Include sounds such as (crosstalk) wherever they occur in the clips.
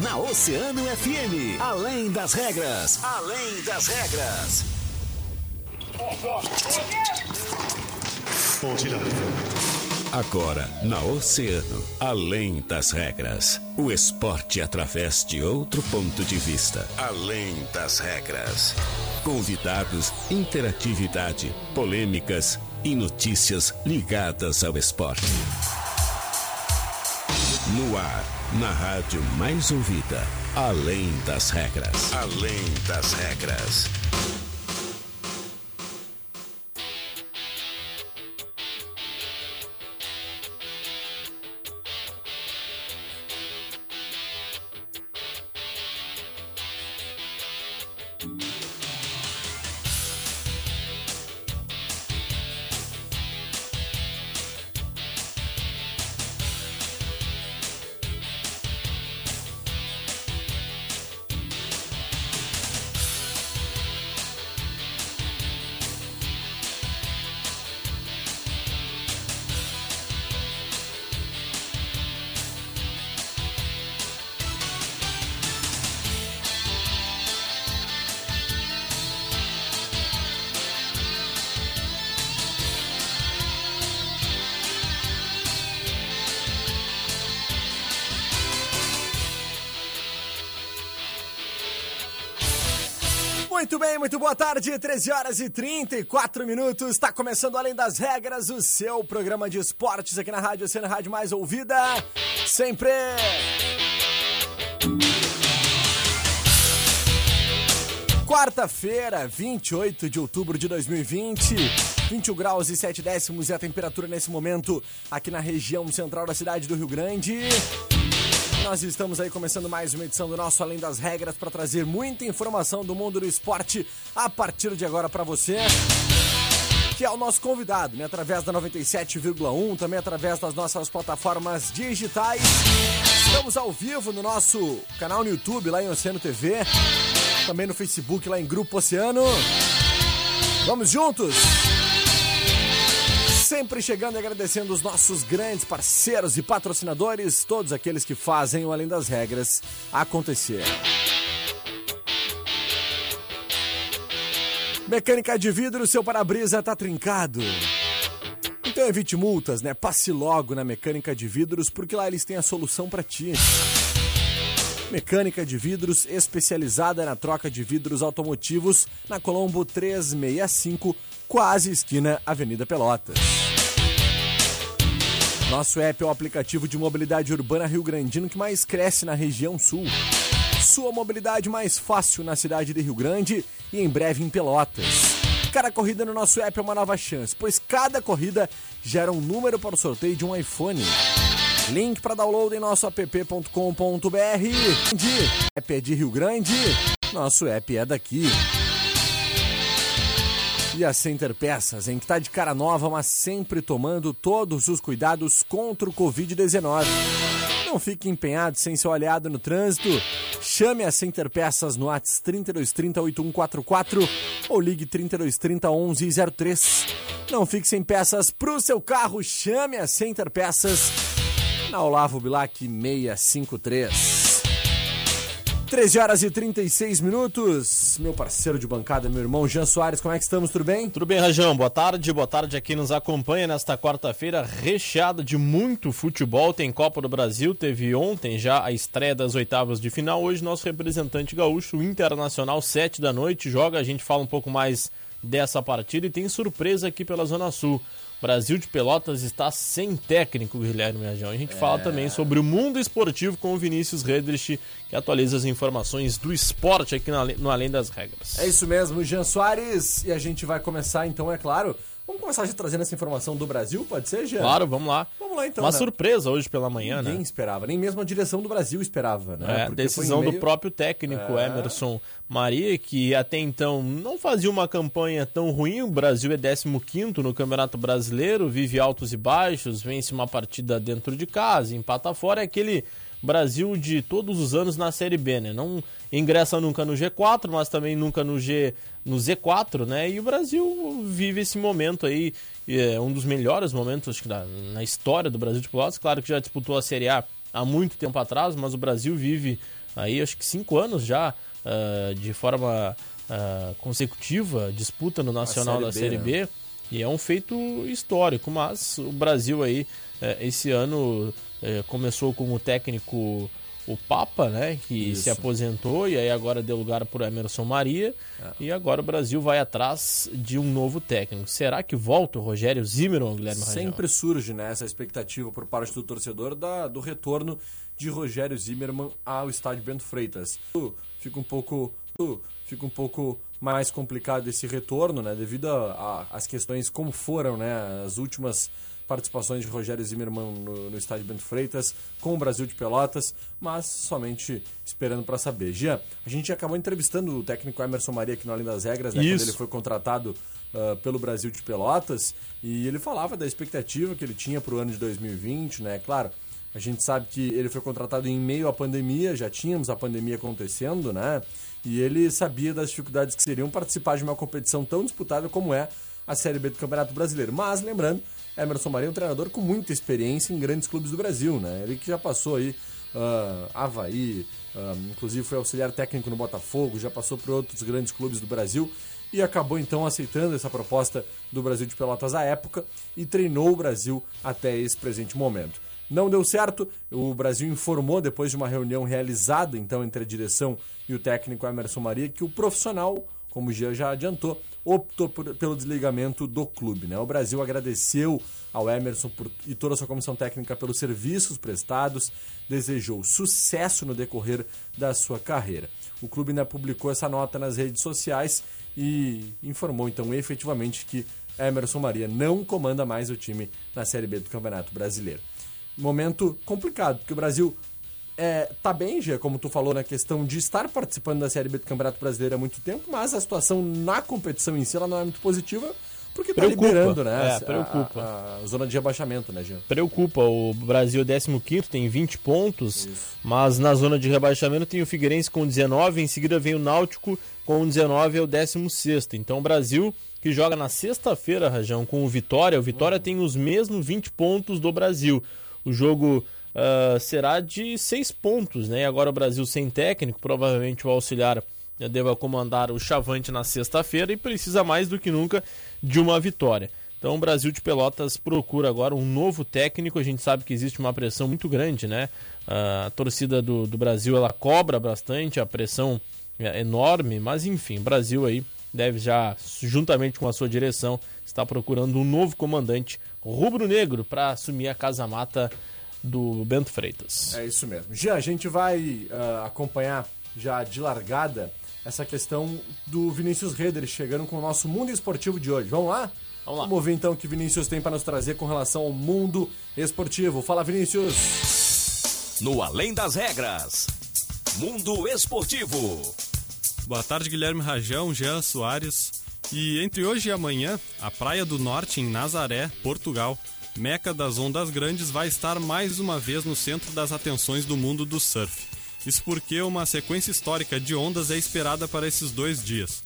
Na Oceano FM. Além das regras. Além das regras. Agora, na Oceano, além das regras. O esporte através de outro ponto de vista. Além das regras. Convidados, interatividade, polêmicas e notícias ligadas ao esporte. No ar, na rádio mais ouvida. Além das regras. Além das regras. Muito bem, muito boa tarde, 13 horas e 34 minutos. Está começando Além das Regras, o seu programa de esportes aqui na Rádio Oceano Rádio Mais Ouvida. Sempre. Quarta-feira, 28 de outubro de 2020, 21 graus e 7 décimos é a temperatura nesse momento aqui na região central da cidade do Rio Grande. Nós estamos aí começando mais uma edição do nosso Além das Regras para trazer muita informação do mundo do esporte a partir de agora para você. Que é o nosso convidado, né? Através da 97,1, também através das nossas plataformas digitais. Estamos ao vivo no nosso canal no YouTube, lá em Oceano TV. Também no Facebook, lá em Grupo Oceano. Vamos juntos! Sempre chegando e agradecendo os nossos grandes parceiros e patrocinadores, todos aqueles que fazem o Além das Regras acontecer. Mecânica de vidro, seu para-brisa tá trincado. Então evite multas, né? Passe logo na Mecânica de Vidros, porque lá eles têm a solução para ti. Mecânica de vidros especializada na troca de vidros automotivos na Colombo 365, quase esquina Avenida Pelotas. Nosso app é o aplicativo de mobilidade urbana Rio Grandino que mais cresce na região sul. Sua mobilidade mais fácil na cidade de Rio Grande e em breve em Pelotas. Cada corrida no nosso app é uma nova chance, pois cada corrida gera um número para o sorteio de um iPhone. Link para download em nosso app.com.br. App é de Rio Grande, nosso app é daqui. E a Center Peças, em que tá de cara nova, mas sempre tomando todos os cuidados contra o Covid-19. Não fique empenhado sem ser olhado no trânsito. Chame a Center Peças no ATS 3230 8144 ou ligue 3230 1103. Não fique sem peças pro seu carro, chame a Center Peças na Olavo Bilac 653. 13 horas e 36 minutos. Meu parceiro de bancada, meu irmão Jean Soares, como é que estamos? Tudo bem? Tudo bem, Rajão. Boa tarde, boa tarde a quem nos acompanha nesta quarta-feira recheada de muito futebol. Tem Copa do Brasil, teve ontem já a estreia das oitavas de final. Hoje, nosso representante gaúcho, Internacional, 7 da noite, joga. A gente fala um pouco mais dessa partida e tem surpresa aqui pela Zona Sul. Brasil de Pelotas está sem técnico, Guilherme Rajão. A gente é... fala também sobre o mundo esportivo com o Vinícius Redrich, que atualiza as informações do esporte aqui no Além das Regras. É isso mesmo, Jean Soares. E a gente vai começar, então, é claro, Vamos começar já trazendo essa informação do Brasil, pode ser, Jean? Claro, vamos lá. Vamos lá então. Uma né? surpresa hoje pela manhã, Ninguém né? Ninguém esperava, nem mesmo a direção do Brasil esperava, né? É, decisão meio... do próprio técnico é... Emerson Maria, que até então não fazia uma campanha tão ruim. O Brasil é 15 no Campeonato Brasileiro, vive altos e baixos, vence uma partida dentro de casa, empata fora. É aquele Brasil de todos os anos na Série B, né? Não ingressa nunca no G4, mas também nunca no G no Z4, né? E o Brasil vive esse momento aí, é um dos melhores momentos acho que na, na história do Brasil de Pelotas. Claro que já disputou a Série A há muito tempo atrás, mas o Brasil vive aí acho que cinco anos já uh, de forma uh, consecutiva disputa no Nacional série da Série B, né? e é um feito histórico, mas o Brasil aí uh, esse ano eh, começou com o técnico o Papa, né, que Isso. se aposentou e aí agora deu lugar para Emerson Maria é. e agora o Brasil vai atrás de um novo técnico. Será que volta o Rogério Zimmermann, Guilherme Rangel? Sempre surge né, essa expectativa por parte do torcedor da, do retorno de Rogério Zimmermann ao estádio Bento Freitas. Fica um pouco fica um pouco mais complicado esse retorno, né, devido às questões como foram, né, as últimas participações de Rogério Zimmermann no, no estádio Bento Freitas, com o Brasil de Pelotas, mas somente esperando para saber. Jean, a gente acabou entrevistando o técnico Emerson Maria aqui no Além das Regras, né, quando ele foi contratado uh, pelo Brasil de Pelotas, e ele falava da expectativa que ele tinha para o ano de 2020, né? Claro, a gente sabe que ele foi contratado em meio à pandemia, já tínhamos a pandemia acontecendo, né? E ele sabia das dificuldades que seriam participar de uma competição tão disputada como é a Série B do Campeonato Brasileiro. Mas, lembrando, Emerson Maria é um treinador com muita experiência em grandes clubes do Brasil, né? Ele que já passou aí uh, Havaí, uh, inclusive foi auxiliar técnico no Botafogo, já passou por outros grandes clubes do Brasil e acabou então aceitando essa proposta do Brasil de Pelotas à época e treinou o Brasil até esse presente momento. Não deu certo, o Brasil informou depois de uma reunião realizada então entre a direção e o técnico Emerson Maria que o profissional, como o Gia já adiantou, optou por, pelo desligamento do clube. Né? O Brasil agradeceu ao Emerson por, e toda a sua comissão técnica pelos serviços prestados, desejou sucesso no decorrer da sua carreira. O clube ainda publicou essa nota nas redes sociais e informou então efetivamente que Emerson Maria não comanda mais o time na Série B do Campeonato Brasileiro. Momento complicado, porque o Brasil é, tá bem, já como tu falou, na questão de estar participando da Série B do Campeonato Brasileiro há muito tempo, mas a situação na competição em si ela não é muito positiva. Porque tá preocupa, liberando, né? É, preocupa. A, a, zona de rebaixamento, né, Jean? Preocupa. O Brasil é 15 tem 20 pontos, Isso. mas na zona de rebaixamento tem o Figueirense com 19, em seguida vem o Náutico com 19, é o 16. Então o Brasil que joga na sexta-feira, Rajão, com o Vitória. O Vitória uhum. tem os mesmos 20 pontos do Brasil. O jogo uh, será de seis pontos, né? Agora o Brasil sem técnico, provavelmente o auxiliar deva comandar o Chavante na sexta-feira e precisa mais do que nunca de uma vitória. Então o Brasil de Pelotas procura agora um novo técnico. A gente sabe que existe uma pressão muito grande, né? Uh, a torcida do, do Brasil ela cobra bastante, a pressão é enorme, mas enfim, o Brasil aí deve já, juntamente com a sua direção, estar procurando um novo comandante rubro-negro para assumir a casa mata do Bento Freitas. É isso mesmo. Já a gente vai uh, acompanhar já de largada essa questão do Vinícius Reder chegando com o nosso mundo esportivo de hoje. Vamos lá? Vamos lá. Vamos ver então o que Vinícius tem para nos trazer com relação ao mundo esportivo. Fala, Vinícius! No Além das Regras, Mundo Esportivo. Boa tarde, Guilherme Rajão, Jean Soares. E entre hoje e amanhã, a Praia do Norte, em Nazaré, Portugal, Meca das Ondas Grandes vai estar mais uma vez no centro das atenções do mundo do surf. Isso porque uma sequência histórica de ondas é esperada para esses dois dias.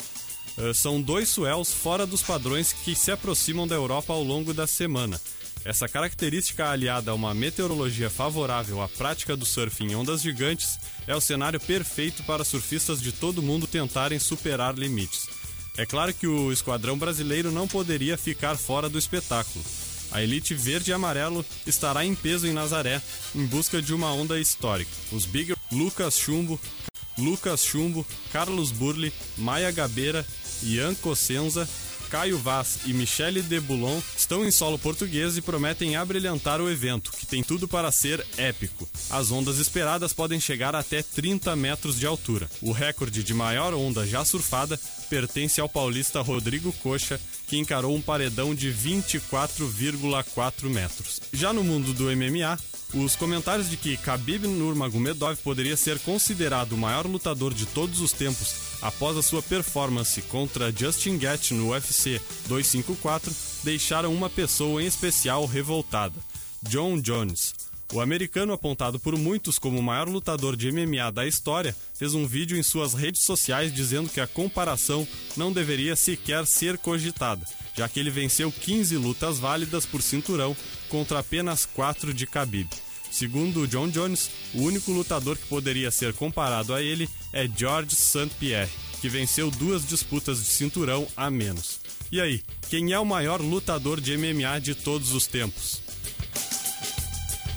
Uh, são dois swells fora dos padrões que se aproximam da Europa ao longo da semana. Essa característica aliada a uma meteorologia favorável à prática do surf em ondas gigantes é o cenário perfeito para surfistas de todo o mundo tentarem superar limites. É claro que o esquadrão brasileiro não poderia ficar fora do espetáculo. A elite verde e amarelo estará em peso em Nazaré, em busca de uma onda histórica. Os Big Lucas Chumbo, Lucas Chumbo, Carlos Burli, Maia Gabeira, Ian Cossenza, Caio Vaz e Michele de Boulon estão em solo português e prometem abrilhantar o evento, que tem tudo para ser épico. As ondas esperadas podem chegar até 30 metros de altura. O recorde de maior onda já surfada pertence ao paulista Rodrigo Coxa, que encarou um paredão de 24,4 metros. Já no mundo do MMA, os comentários de que Khabib Nurmagomedov poderia ser considerado o maior lutador de todos os tempos após a sua performance contra Justin Gaethje no UFC 254 deixaram uma pessoa em especial revoltada: John Jones. O americano, apontado por muitos como o maior lutador de MMA da história, fez um vídeo em suas redes sociais dizendo que a comparação não deveria sequer ser cogitada, já que ele venceu 15 lutas válidas por cinturão contra apenas 4 de Khabib. Segundo John Jones, o único lutador que poderia ser comparado a ele é George St. Pierre, que venceu duas disputas de cinturão a menos. E aí, quem é o maior lutador de MMA de todos os tempos?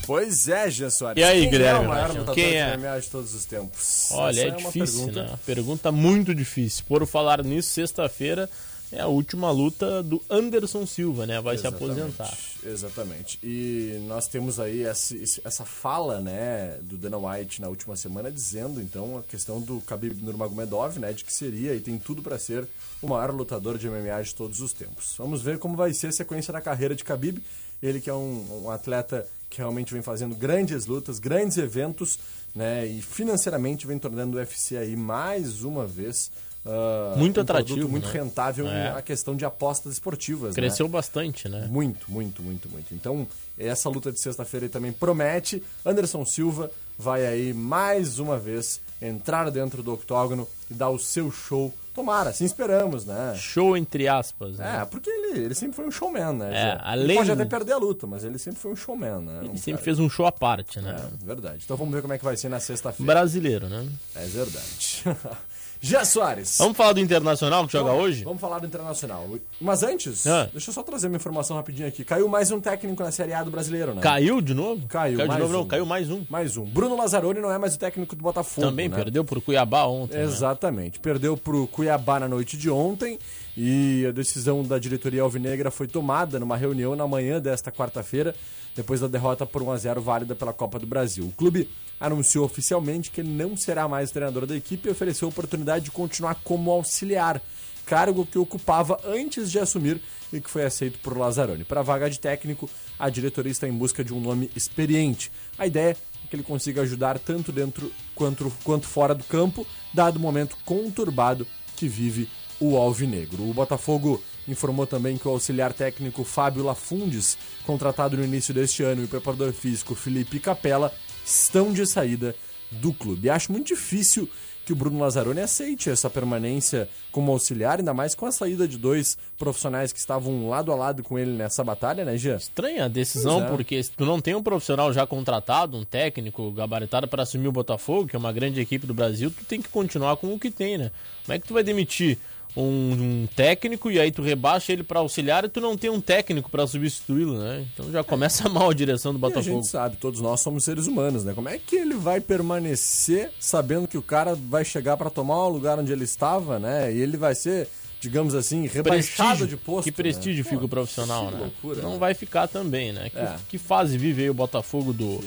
Pois é, Jean Soares. E aí, quem Guilherme é o maior lutador Quem de é? MMA de todos os tempos? Olha, Essa é, uma difícil, pergunta. né? Pergunta muito difícil. Por falar nisso, sexta-feira é a última luta do Anderson Silva, né? Vai se Exatamente, aposentar. Exatamente. E nós temos aí essa, essa fala, né, do Dana White na última semana dizendo, então, a questão do Khabib Nurmagomedov, né, de que seria e tem tudo para ser o maior lutador de MMA de todos os tempos. Vamos ver como vai ser a sequência da carreira de Khabib. Ele que é um, um atleta que realmente vem fazendo grandes lutas, grandes eventos, né, e financeiramente vem tornando o UFC aí mais uma vez ah, Muito um atrativo, muito né? rentável É. a questão de apostas esportivas, né? Cresceu bastante, né? Muito, muito, muito, muito. Então, essa luta de sexta-feira também promete. Anderson Silva vai aí mais uma vez entrar dentro do octógono e dar o seu show. Tomara, assim esperamos, né? Show entre aspas, né? É, porque ele, ele sempre foi um showman, né? É, Zé? além- Ele pode até perder a luta, mas ele sempre foi um showman, né? Ele Um sempre cara- fez um show à parte, né? É, verdade. Então vamos ver como é que vai ser na sexta-feira. Brasileiro, né? É verdade. (laughs) Já Soares. Vamos falar do Internacional que joga Vamos- hoje? Vamos falar do Internacional. Mas antes, Ah. deixa eu só trazer uma informação rapidinho aqui. Caiu mais um técnico na Série A do Brasileiro, né? Caiu de novo? Caiu, Caiu de novo, não, um. caiu mais um. Mais um. Bruno Lazzaroni não é mais o técnico do Botafogo. Também né? perdeu por Cuiabá ontem. né? Exatamente. Perdeu pro Cuiabá na noite de ontem e a decisão da diretoria alvinegra foi tomada numa reunião na manhã desta quarta-feira, depois da derrota por 1 a 0 válida pela Copa do Brasil. O clube anunciou oficialmente que ele não será mais treinador da equipe e ofereceu a oportunidade de continuar como auxiliar, cargo que ocupava antes de assumir e que foi aceito por Lazzaroni. Para a vaga de técnico, a diretoria está em busca de um nome experiente. A ideia é que ele consiga ajudar tanto dentro quanto, quanto fora do campo, dado o momento conturbado que vive o Alvinegro. O Botafogo informou também que o auxiliar técnico Fábio Lafundes, contratado no início deste ano, e o preparador físico Felipe Capella estão de saída do clube. Acho muito difícil que o Bruno Lazzaroni aceite essa permanência como auxiliar, ainda mais com a saída de dois profissionais que estavam lado a lado com ele nessa batalha, né, Jean? Estranha a decisão, é. porque se tu não tem um profissional já contratado, um técnico gabaritado para assumir o Botafogo, que é uma grande equipe do Brasil, tu tem que continuar com o que tem, né? Como é que tu vai demitir um, um técnico e aí tu rebaixa ele para auxiliar e tu não tem um técnico para substituí-lo, né? Então já começa (laughs) mal a direção do E a Botafogo. gente sabe, todos nós somos seres humanos, né? Como é que ele vai permanecer sabendo que o cara vai chegar para tomar o lugar onde ele estava, né? E ele vai ser, digamos assim, rebaixado Prestígio. de posto. que prestígio né? fica Pô, o profissional, né? loucura, não né? vai ficar também, né? Que, É. que fase vive aí o Botafogo do,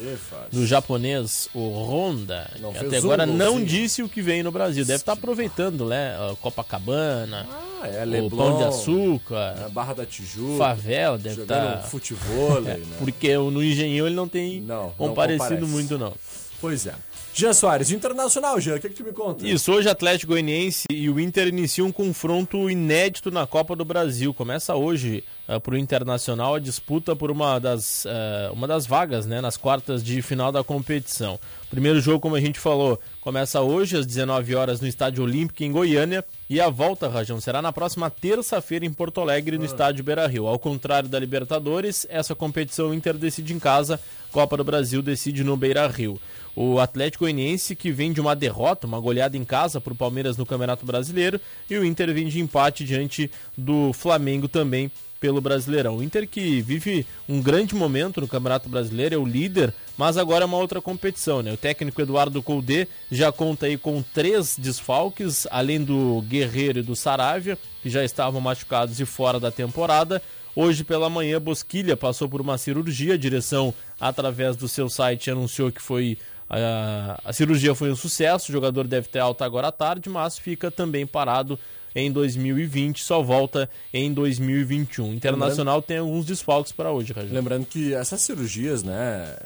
do japonês, o Honda, Não que até um agora não golzinho. disse o que vem no Brasil. Deve estar aproveitando, né? a Copacabana, Ah, é, o Leblon, Pão de Açúcar, é, Barra da Tijuca, favela, deve estar. futebol, (laughs) né? Porque no Engenhão ele não tem Não, não comparecido comparece. muito, não. Pois é. Jean Soares, Internacional, Jean, o que, que tu me conta? Isso, hoje Atlético Goianiense e o Inter iniciam um confronto inédito na Copa do Brasil. Começa hoje para o Internacional a disputa por uma das, eh, uma das vagas né, nas quartas de final da competição. O primeiro jogo, como a gente falou, começa hoje às 19 horas no Estádio Olímpico em Goiânia e a volta, Rajão, será na próxima terça-feira em Porto Alegre no Estádio Beira-Rio. Ao contrário da Libertadores, essa competição o Inter decide em casa, Copa do Brasil decide no Beira-Rio. O Atlético Goianiense que vem de uma derrota, uma goleada em casa para o Palmeiras no Campeonato Brasileiro e o Inter vem de empate diante do Flamengo também pelo Brasileirão. O Inter que vive um grande momento no Campeonato Brasileiro, é o líder, mas agora é uma outra competição, né? O técnico Eduardo Colde já conta aí com três desfalques, além do Guerreiro e do Saravia, que já estavam machucados e fora da temporada. Hoje pela manhã, Bosquilha passou por uma cirurgia, a direção, através do seu site, anunciou que foi a, a cirurgia foi um sucesso, o jogador deve ter alta agora à tarde, mas fica também parado em 2020, só volta em 2021. Internacional tem alguns desfalques para hoje, Rajão. Lembrando que essas cirurgias, né,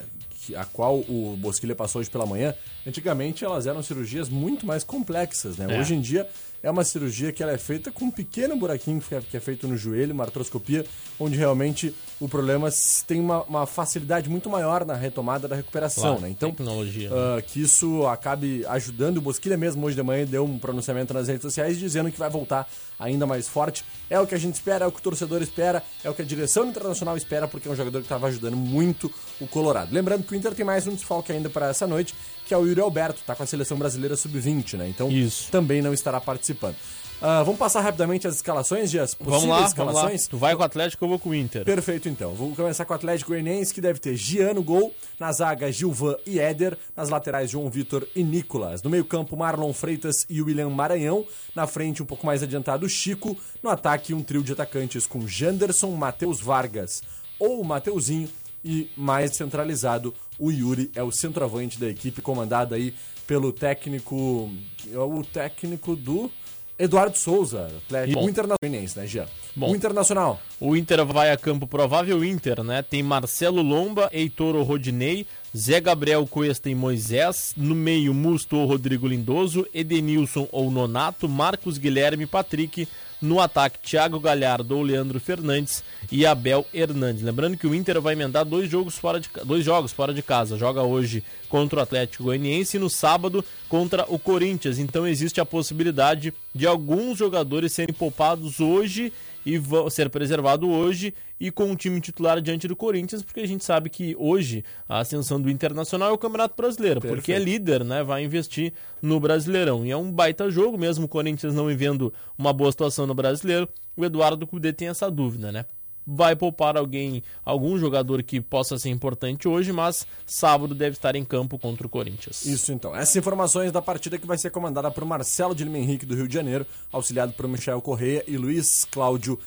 a qual o Bosquilha passou hoje pela manhã, antigamente elas eram cirurgias muito mais complexas, né? É. Hoje em dia é uma cirurgia que ela é feita com um pequeno buraquinho que é, que é feito no joelho, uma artroscopia, onde realmente o problema tem uma, uma facilidade muito maior na retomada da recuperação, Claro, né? Então, tecnologia, né? ah, que isso acabe ajudando. O Bosquilha mesmo hoje de manhã deu um pronunciamento nas redes sociais dizendo que vai voltar ainda mais forte. É o que a gente espera, é o que o torcedor espera, é o que a direção internacional espera, porque é um jogador que estava ajudando muito o Colorado. Lembrando que o Inter tem mais um desfalque ainda para essa noite, que é o Yuri Alberto, tá com a seleção brasileira sub-20, né? Então Isso. também não estará participando. Ah, vamos passar rapidamente as escalações, Dias? Vamos lá, escalações? vamos lá. Tu vai com o Atlético, eu vou com o Inter. Perfeito, então. Vou começar com o Atlético Goianiense, que deve ter Giano, gol. Na zaga, Gilvan e Éder. Nas laterais, João Vitor e Nicolas. No meio-campo, Marlon Freitas e William Maranhão. Na frente, um pouco mais adiantado, Chico. No ataque, um trio de atacantes com Janderson, Matheus Vargas ou o Mateuzinho. E mais centralizado, o Yuri é o centroavante da equipe, comandado aí pelo técnico. O técnico do. Eduardo Souza, Atlético. Bom. O Internacional, né, Jean? Bom. O Internacional. O Inter vai a campo, provável Inter, né? Tem Marcelo Lomba, Heitor Rodinei, Zé Gabriel Cuesta e Moisés. No meio, Musto ou Rodrigo Lindoso, Edenilson ou Nonato, Marcos Guilherme Patrick. No ataque, Thiago Galhardo ou Leandro Fernandes e Abel Hernandes. Lembrando que o Inter vai emendar dois jogos fora de, dois jogos fora de casa. Joga hoje contra o Atlético Goianiense e no sábado contra o Corinthians. Então existe a possibilidade de alguns jogadores serem poupados hoje e vão ser preservado hoje e com o time titular diante do Corinthians, porque a gente sabe que hoje a ascensão do Internacional é o Campeonato Brasileiro, porque é Perfeito. líder, né? Vai investir no Brasileirão. E é um baita jogo, mesmo o Corinthians não vivendo uma boa situação no Brasileiro, o Eduardo Cudê tem essa dúvida, né? Vai poupar alguém, algum jogador que possa ser importante hoje, mas sábado deve estar em campo contra o Corinthians. Isso então. Essas informações da partida que vai ser comandada por Marcelo de Lima Henrique do Rio de Janeiro, auxiliado por Michel Correia e Luiz Cláudio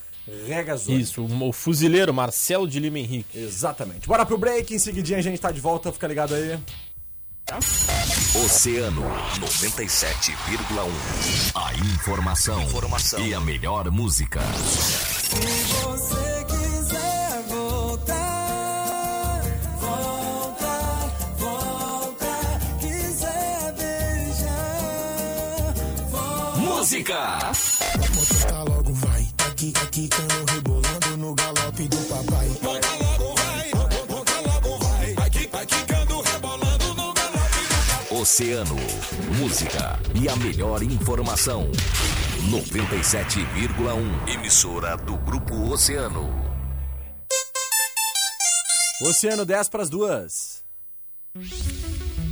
Regazzoni. Isso, o fuzileiro Marcelo de Lima Henrique. Exatamente. Bora pro break, em seguidinha a gente tá de volta, fica ligado aí. Oceano 97,1. A informação, informação e a melhor música. Música! Motor tá logo vai. Aqui, aqui, cano rebolando no galope do papai. Monta logo vai, monta logo vai. Aqui, aqui, cano rebolando no galope do papai. Oceano, música e a melhor informação. 97,1. Emissora do Grupo Oceano. Oceano 10 pras duas.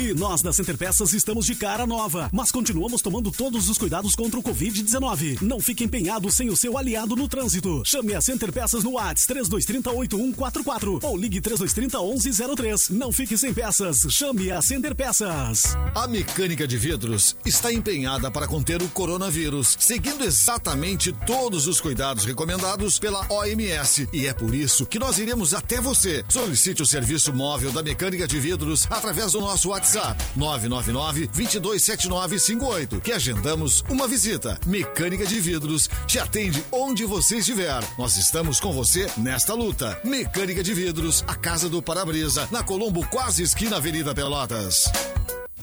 E nós da Center Peças estamos de cara nova, mas continuamos tomando todos os cuidados contra o Covid-19. Não fique empenhado sem o seu aliado no trânsito. Chame a Center Peças no WhatsApp 3230 8144 ou ligue 3230 1103. Não fique sem peças. Chame a Center Peças. A mecânica de vidros está empenhada para conter o coronavírus, seguindo exatamente todos os cuidados recomendados pela OMS. E é por isso que nós iremos até você. Solicite o serviço móvel da mecânica de vidros através do nosso WhatsApp 999-227958, que agendamos uma visita. Mecânica de vidros te atende onde você estiver. Nós estamos com você nesta luta. Mecânica de vidros, a casa do para-brisa, na Colombo, quase esquina Avenida Pelotas.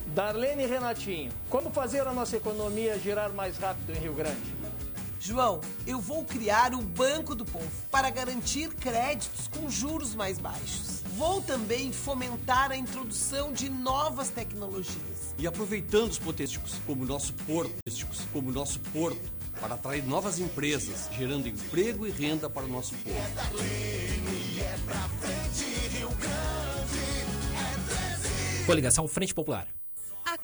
Darlene Renatinho, como fazer a nossa economia girar mais rápido em Rio Grande? João, eu vou criar o Banco do Povo para garantir créditos com juros mais baixos. Vou também fomentar a introdução de novas tecnologias. E aproveitando os potêsticos, como o nosso porto, como nosso porto, para atrair novas empresas, gerando emprego e renda para o nosso povo. Coligação Frente Popular.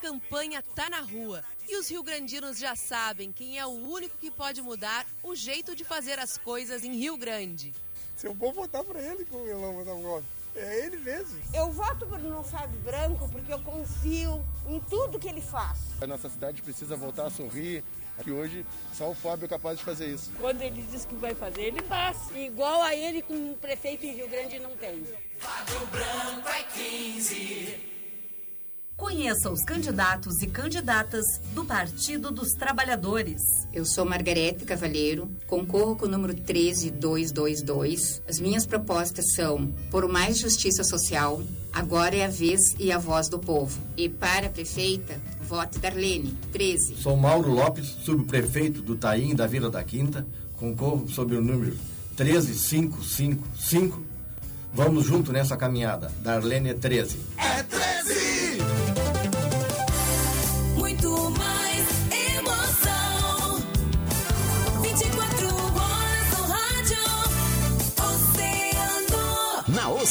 A campanha tá na rua e os rio-grandinos já sabem quem é o único que pode mudar o jeito de fazer as coisas em Rio Grande. Se eu vou votar pra ele, como eu não vou votar agora? É ele mesmo. Eu voto no Fábio Branco porque eu confio em tudo que ele faz. A nossa cidade precisa voltar a sorrir. Que hoje só o Fábio é capaz de fazer isso. Quando ele diz que vai fazer, ele faz. Igual a ele com um prefeito em Rio Grande não tem. Fábio Branco é 15. Conheça os candidatos e candidatas do Partido dos Trabalhadores. Eu sou Margarete Cavalheiro, concorro com o número 13222. As minhas propostas são por mais justiça social, Agora é a vez e a voz do povo. E para a prefeita, vote Darlene, 13. Sou Mauro Lopes, subprefeito do Taim da Vila da Quinta. Concorro sob o número 13555. Vamos junto nessa caminhada. Darlene é 13. É 13!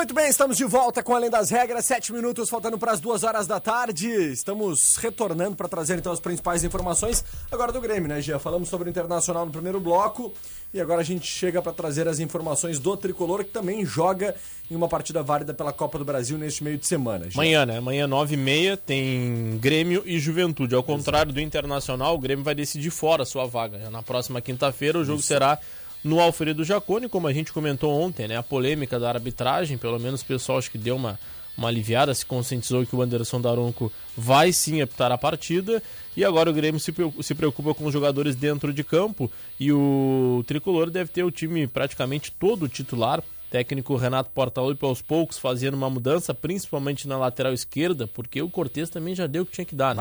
Muito bem, estamos de volta com Além das Regras, sete minutos faltando para as duas horas da tarde. Estamos retornando para trazer então as principais informações agora do Grêmio, né, Gia? Falamos sobre o Internacional no primeiro bloco e agora a gente chega para trazer as informações do Tricolor, que também joga em uma partida válida pela Copa do Brasil neste meio de semana. Gia. Amanhã, né? Amanhã, 9h30, tem Grêmio e Juventude. Ao contrário do Internacional, o Grêmio vai decidir fora a sua vaga. Já Na próxima quinta-feira, o jogo Isso. será no Alfredo Jaconi, como a gente comentou ontem, né? A polêmica da arbitragem, pelo menos o pessoal acho que deu uma, uma aliviada, se conscientizou que o Anderson Daronco vai sim apitar a partida. E agora o Grêmio se preocupa, se preocupa com os jogadores dentro de campo. E o Tricolor deve ter o time praticamente todo titular. Técnico Renato Portaluppi aos poucos fazendo uma mudança, principalmente na lateral esquerda, porque o Cortez também já deu o que tinha que dar, né?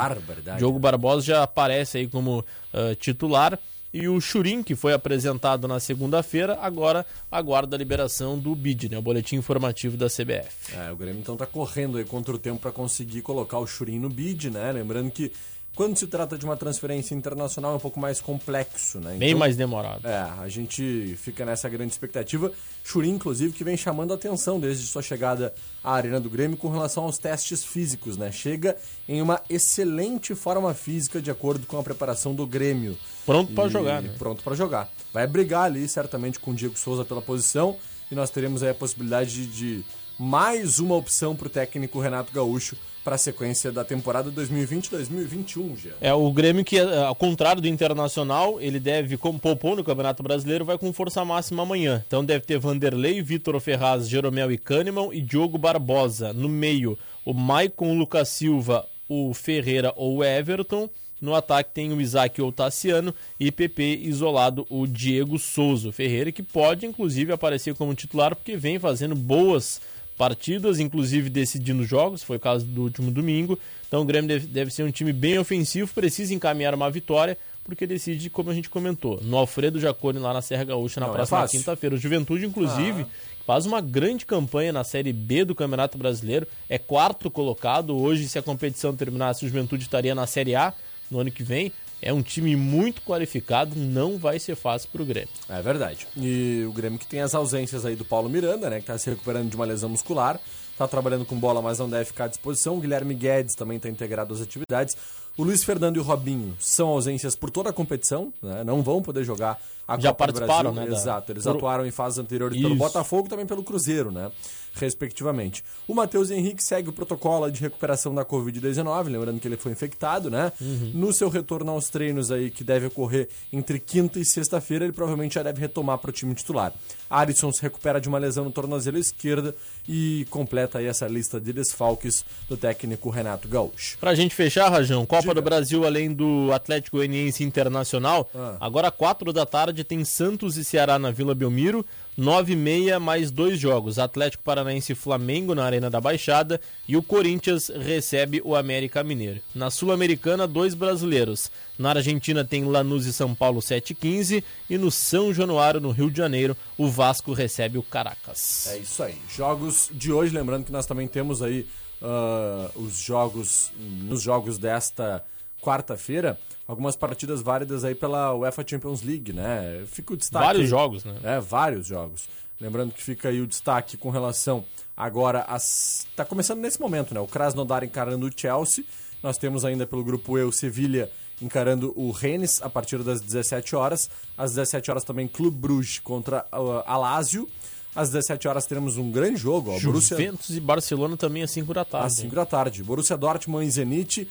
Diogo Barbosa já aparece aí como ah, titular. E o Churin, que foi apresentado na segunda-feira, agora aguarda a liberação do BID, né? O Boletim Informativo da CBF. É, o Grêmio então tá correndo contra o tempo para conseguir colocar o Churin no bid, né? Lembrando que quando se trata de uma transferência internacional é um pouco mais complexo, né? Bem mais demorado. É, a gente fica nessa grande expectativa. Churin, inclusive, que vem chamando a atenção desde sua chegada à Arena do Grêmio com relação aos testes físicos, né? Chega em uma excelente forma física de acordo com a preparação do Grêmio. Pronto pra E jogar, né? Pronto para jogar. Vai brigar ali, certamente, com o Diego Souza pela posição e nós teremos aí a possibilidade de, de mais uma opção para o técnico Renato Gaúcho para a sequência da temporada 2020-2021, já. É o Grêmio que, eh, ao contrário do Internacional, ele deve, como poupou no Campeonato Brasileiro, vai com força máxima amanhã. Então deve ter Vanderlei, Vitor Ferraz, Jeromel e Kahneman e Diogo Barbosa. No meio, o Maicon, Lucas Silva, o Ferreira ou o Everton. No ataque tem o Isaac ou o Tassiano e PP isolado o Diego Souza. Ferreira que pode, inclusive, aparecer como titular porque vem fazendo boas partidas, inclusive decidindo jogos, foi o caso do último domingo. Então o Grêmio deve, deve ser um time bem ofensivo, precisa encaminhar uma vitória, porque decide, como a gente comentou, no Alfredo Jacone lá na Serra Gaúcha na Não é próxima fácil. quinta-feira. O Juventude, inclusive, faz uma grande campanha na Série B do Campeonato Brasileiro, é quarto colocado. Hoje, se a competição terminasse, o Juventude estaria na Série A no ano que vem. É um time muito qualificado, não vai ser fácil pro Grêmio. É verdade. E o Grêmio que tem as ausências aí do Paulo Miranda, né? Que tá se recuperando de uma lesão muscular. Tá trabalhando com bola, mas não deve ficar à disposição. O Guilherme Guedes também está integrado às atividades. O Luiz Fernando e o Robinho são ausências por toda a competição, né? Não vão poder jogar a Já Copa do participaram, Brasil. né, Exato. Eles por- atuaram em fases anteriores pelo Isso. Botafogo e também pelo Cruzeiro, né? Respectivamente. O Matheus Henrique segue o protocolo de recuperação da Covid-19, lembrando que ele foi infectado, né? Uhum. No seu retorno aos treinos aí, que deve ocorrer entre quinta e sexta-feira, ele provavelmente já deve retomar para o time titular. Alisson se recupera de uma lesão no tornozelo esquerda e completa aí essa lista de desfalques do técnico Renato Gaúcho. Pra gente fechar, Rajão, Copa do Brasil, além do Atlético Goianiense Internacional, Ah. agora 4 da tarde tem Santos e Ceará na Vila Belmiro, 9 e meia mais dois jogos, Atlético Paranaense e Flamengo na Arena da Baixada e o Corinthians recebe o América Mineiro. Na Sul-Americana, dois brasileiros. Na Argentina tem Lanús e São Paulo 7 e 15 e no São Januário, no Rio de Janeiro, o Vasco recebe o Caracas. É isso aí. Jogos de hoje, lembrando que nós também temos aí ah, os jogos, nos jogos desta quarta-feira, algumas partidas válidas aí pela UEFA Champions League, né? Fica o destaque. Vários aí- jogos, né? É, vários jogos. Lembrando que fica aí o destaque com relação agora às. Tá começando nesse momento, né? O Krasnodar encarando o Chelsea. Nós temos ainda pelo grupo E o Sevilha encarando o Rennes a partir das 17 horas. Às 17 horas também Clube Bruges contra uh, a Lazio. Às 17 horas teremos um grande jogo. Ó, Borussia Juventus e Barcelona também às 5 da tarde. às 5 da tarde. Borussia Dortmund e Zenit.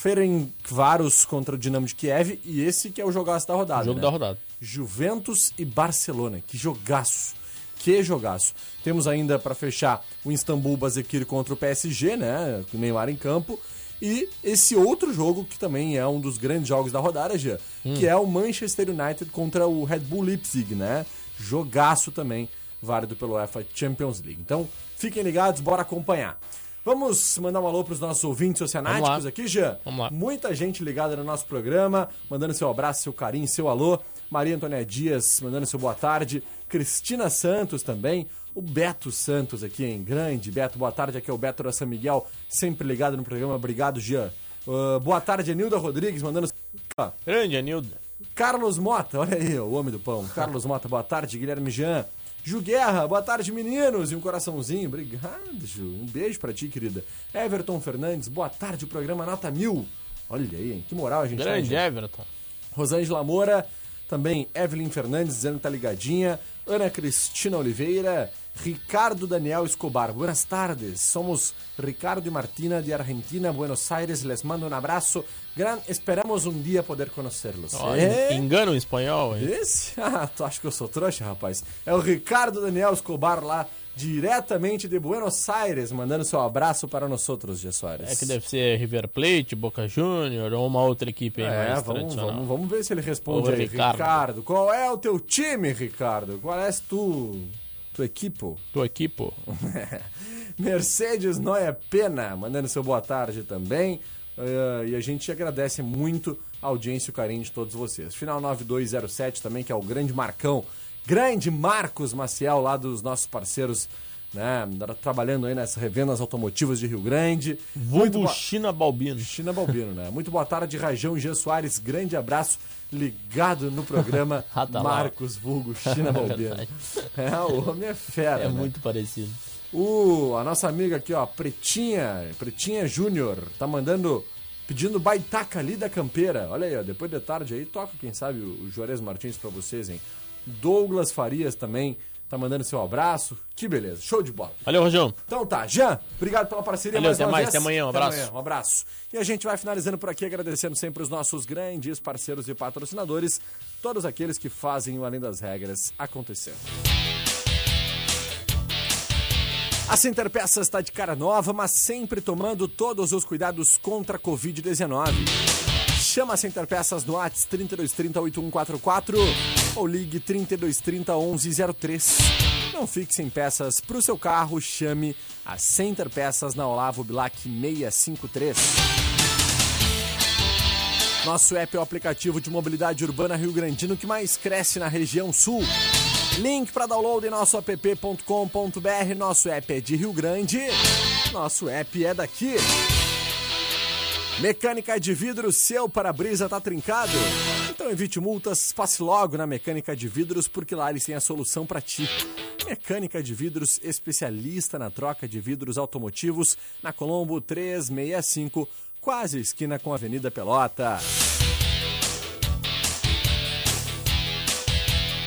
Ferencváros contra o Dinamo de Kiev. E esse que é o jogaço da rodada. Jogo né? da rodada. Juventus e Barcelona. Que jogaço! Que jogaço! Temos ainda para fechar o Istambul Basekir contra o PSG, né? Com o Neymar em campo. E esse outro jogo, que também é um dos grandes jogos da rodada, já, Hum. que é o Manchester United contra o Red Bull Leipzig, né? Jogaço também, válido pelo UEFA Champions League. Então, fiquem ligados, bora acompanhar. Vamos mandar um alô para os nossos ouvintes oceanáticos aqui, Jean? Vamos lá. Muita gente ligada no nosso programa, mandando seu abraço, seu carinho, seu alô. Maria Antônia Dias mandando seu boa tarde. Cristina Santos também. O Beto Santos aqui, em grande. Beto, boa tarde. Aqui é o Beto da São Miguel, sempre ligado no programa. Obrigado, Jean. Uh, boa tarde, Anilda Rodrigues, mandando. Ó, Grande, Anilda. Carlos Mota, olha aí, o homem do pão. Carlos Mota, boa tarde. Guilherme Jean. Ju Guerra, boa tarde, meninos. E um coraçãozinho. Obrigado, Ju. Um beijo pra ti, querida. Everton Fernandes, boa tarde. Programa Nota Mil. Olha aí, hein? Que moral a gente Grande gente. Everton. Rosângela Moura, também Evelyn Fernandes dizendo que tá ligadinha, Ana Cristina Oliveira, Ricardo Daniel Escobar, buenas tardes, somos Ricardo e Martina de Argentina, Buenos Aires, les mando um abraço, Gran... esperamos um dia poder conhecê-los. Ó, É? Engana o espanhol, hein? Esse? (laughs) Ah, tu acha que eu sou trouxa, rapaz? É o Ricardo Daniel Escobar lá, diretamente de Buenos Aires, mandando seu abraço para nós outros, Gê Soares. É que deve ser River Plate, Boca Júnior ou uma outra equipe aí É, mais vamos, tradicional. vamos, vamos ver se ele responde aí. Ricardo. Ricardo. qual é o teu time, Ricardo? Qual é tu, tu equipo? Tua equipo. (laughs) Mercedes Noia Pena, mandando seu boa tarde também. Eh, e a gente agradece muito a audiência e o carinho de todos vocês. Final 9207 também, que é o grande Marcão. Grande Marcos Maciel, lá dos nossos parceiros, né? Trabalhando aí nas revendas automotivas de Rio Grande. Vulgo China Balbino. China Balbino, né? Muito boa tarde, Rajão Jean Soares. Grande abraço, ligado no programa (laughs) Ah, tá. Marcos Vulgo China (laughs) Balbino. Verdade. é, o homem é fera, É né? muito parecido. O, a nossa amiga aqui, ó, Pretinha, Pretinha Júnior, tá mandando, pedindo baitaca ali da campeira. Olha aí, ó, depois de tarde aí, toca, quem sabe, o, o Juarez Martins pra vocês, hein? Douglas Farias também tá mandando seu abraço. Que beleza, show de bola. Valeu, Rojão. Então tá, Jean, obrigado pela parceria Valeu, mais até mais, vez. até amanhã, um abraço. um abraço. E a gente vai finalizando por aqui, agradecendo sempre os nossos grandes parceiros e patrocinadores, todos aqueles que fazem o Além das Regras acontecer. A Center Peças está de cara nova, mas sempre tomando todos os cuidados contra a Covid-19. Chama Center Peças no Whats 3230 8144 ou ligue 3230 1103. Não fique sem peças para o seu carro, chame a Center Peças na Olavo Bilac 653. Nosso app é o aplicativo de mobilidade urbana Rio Grandino que mais cresce na região sul. Link para download em nosso app.com.br. Nosso app é de Rio Grande. Nosso app é daqui. Mecânica de vidro, seu para-brisa tá trincado? Então evite multas, passe logo na Mecânica de Vidros, porque lá eles têm a solução para ti. Mecânica de Vidros, especialista na troca de vidros automotivos, na Colombo 365, quase esquina com a Avenida Pelota.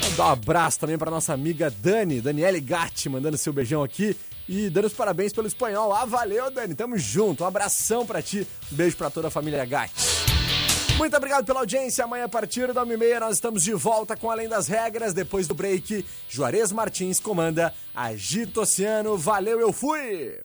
Vou dar um abraço também para nossa amiga Dani, Daniele Gatti, mandando seu beijão aqui e dando os parabéns pelo espanhol. Ah, valeu, Dani, tamo junto. Um abração para ti, um beijo para toda a família Gatti. Muito obrigado pela audiência. Amanhã, a partir da 1h30, nós estamos de volta com Além das Regras. Depois do break, Juarez Martins comanda Agito Oceano. Valeu, eu fui!